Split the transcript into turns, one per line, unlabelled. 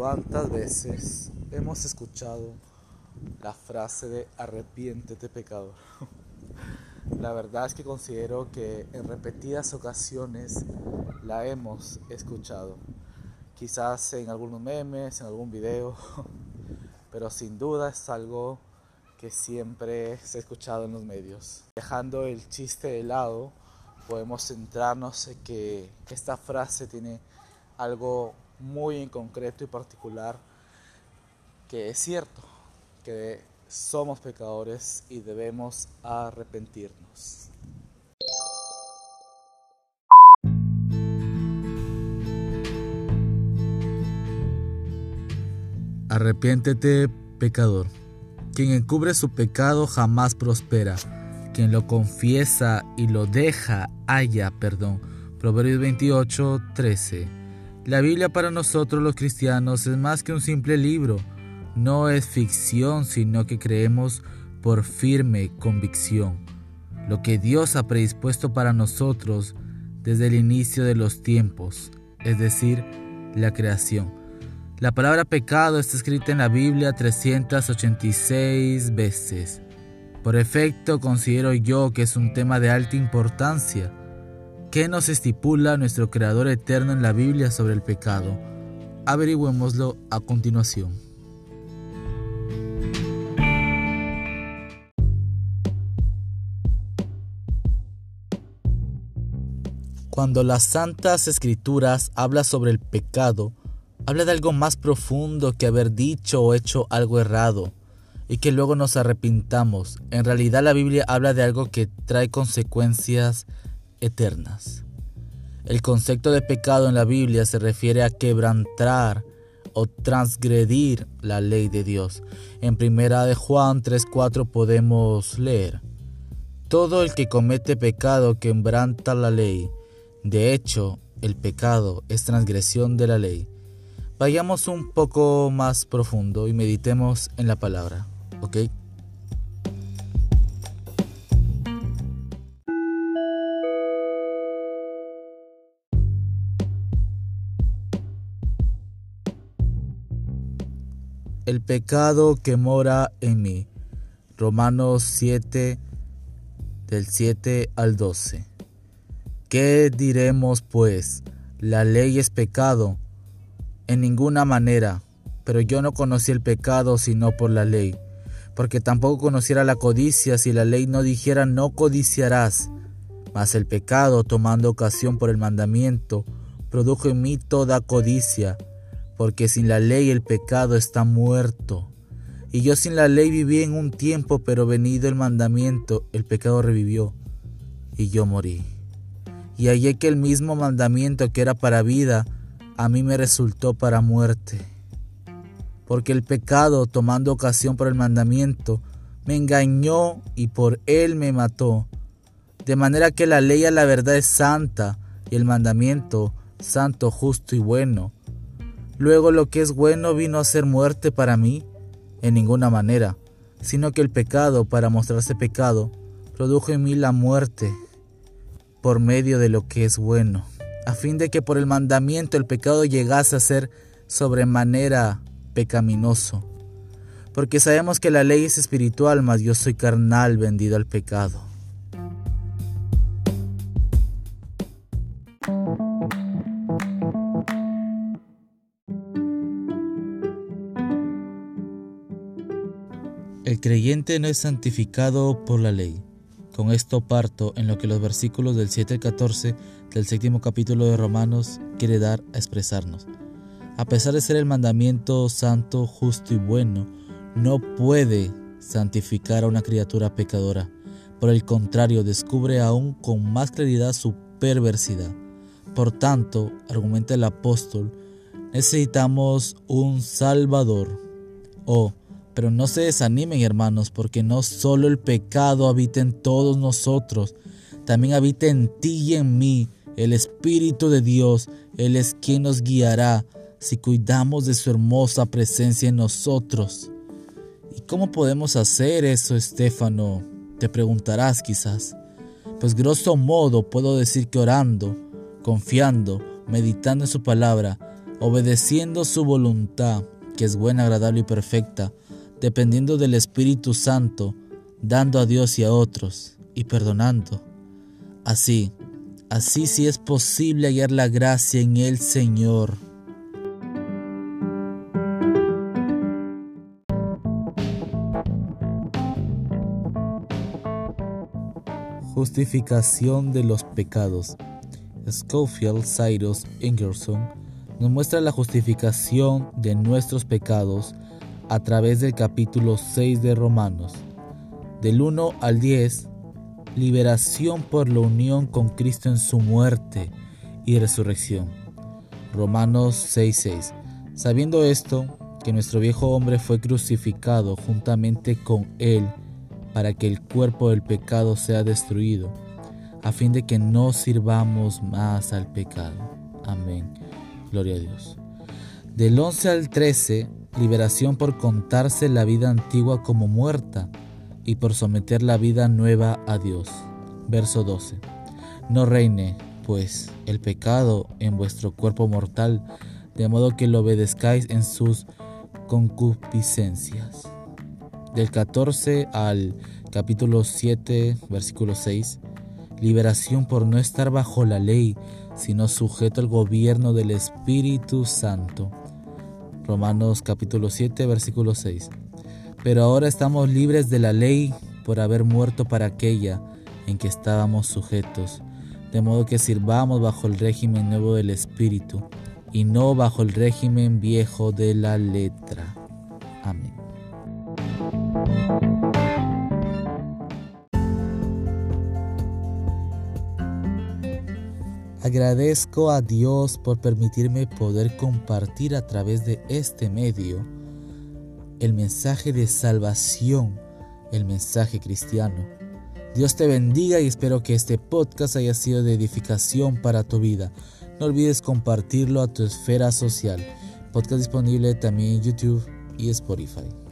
¿Cuántas veces hemos escuchado la frase de arrepiéntete pecador? La verdad es que considero que en repetidas ocasiones la hemos escuchado. Quizás en algunos memes, en algún video, pero sin duda es algo que siempre se ha escuchado en los medios. Dejando el chiste de lado, podemos centrarnos en que esta frase tiene algo muy en concreto y particular que es cierto, que somos pecadores y debemos arrepentirnos.
Arrepiéntete, pecador. Quien encubre su pecado jamás prospera. Quien lo confiesa y lo deja, haya perdón. Proverbios 28, 13. La Biblia para nosotros los cristianos es más que un simple libro, no es ficción, sino que creemos por firme convicción. Lo que Dios ha predispuesto para nosotros desde el inicio de los tiempos, es decir, la creación. La palabra pecado está escrita en la Biblia 386 veces. Por efecto, considero yo que es un tema de alta importancia ¿Qué nos estipula nuestro Creador eterno en la Biblia sobre el pecado? Averigüémoslo a continuación. Cuando las Santas Escrituras habla sobre el pecado, habla de algo más profundo que haber dicho o hecho algo errado y que luego nos arrepintamos. En realidad la Biblia habla de algo que trae consecuencias eternas. El concepto de pecado en la Biblia se refiere a quebrantar o transgredir la ley de Dios. En primera de Juan 3:4 podemos leer: Todo el que comete pecado quebranta la ley. De hecho, el pecado es transgresión de la ley. Vayamos un poco más profundo y meditemos en la palabra, ¿ok? El pecado que mora en mí. Romanos 7 del 7 al 12. ¿Qué diremos pues? ¿La ley es pecado? En ninguna manera, pero yo no conocí el pecado sino por la ley, porque tampoco conociera la codicia si la ley no dijera no codiciarás. Mas el pecado, tomando ocasión por el mandamiento, produjo en mí toda codicia porque sin la ley el pecado está muerto. Y yo sin la ley viví en un tiempo, pero venido el mandamiento, el pecado revivió, y yo morí. Y hallé que el mismo mandamiento que era para vida, a mí me resultó para muerte. Porque el pecado, tomando ocasión por el mandamiento, me engañó y por él me mató. De manera que la ley a la verdad es santa, y el mandamiento santo, justo y bueno Luego lo que es bueno vino a ser muerte para mí, en ninguna manera, sino que el pecado, para mostrarse pecado, produjo en mí la muerte por medio de lo que es bueno, a fin de que por el mandamiento el pecado llegase a ser sobremanera pecaminoso. Porque sabemos que la ley es espiritual, mas yo soy carnal vendido al pecado. El creyente no es santificado por la ley. Con esto parto en lo que los versículos del 7 al 14 del séptimo capítulo de Romanos quiere dar a expresarnos. A pesar de ser el mandamiento santo, justo y bueno, no puede santificar a una criatura pecadora. Por el contrario, descubre aún con más claridad su perversidad. Por tanto, argumenta el apóstol, necesitamos un Salvador o pero no se desanimen hermanos, porque no solo el pecado habita en todos nosotros, también habita en ti y en mí el Espíritu de Dios. Él es quien nos guiará si cuidamos de su hermosa presencia en nosotros. ¿Y cómo podemos hacer eso, Estéfano? Te preguntarás quizás. Pues grosso modo puedo decir que orando, confiando, meditando en su palabra, obedeciendo su voluntad, que es buena, agradable y perfecta, dependiendo del Espíritu Santo, dando a Dios y a otros, y perdonando. Así, así sí es posible hallar la gracia en el Señor. Justificación de los pecados. Schofield Cyrus Ingerson nos muestra la justificación de nuestros pecados a través del capítulo 6 de Romanos. Del 1 al 10, liberación por la unión con Cristo en su muerte y resurrección. Romanos 6:6. Sabiendo esto, que nuestro viejo hombre fue crucificado juntamente con él para que el cuerpo del pecado sea destruido, a fin de que no sirvamos más al pecado. Amén. Gloria a Dios. Del 11 al 13, liberación por contarse la vida antigua como muerta y por someter la vida nueva a Dios. Verso 12. No reine, pues, el pecado en vuestro cuerpo mortal, de modo que lo obedezcáis en sus concupiscencias. Del 14 al capítulo 7, versículo 6, liberación por no estar bajo la ley, sino sujeto al gobierno del Espíritu Santo. Romanos capítulo 7, versículo 6. Pero ahora estamos libres de la ley por haber muerto para aquella en que estábamos sujetos, de modo que sirvamos bajo el régimen nuevo del Espíritu y no bajo el régimen viejo de la letra. Amén. Agradezco a Dios por permitirme poder compartir a través de este medio el mensaje de salvación, el mensaje cristiano. Dios te bendiga y espero que este podcast haya sido de edificación para tu vida. No olvides compartirlo a tu esfera social. Podcast disponible también en YouTube y Spotify.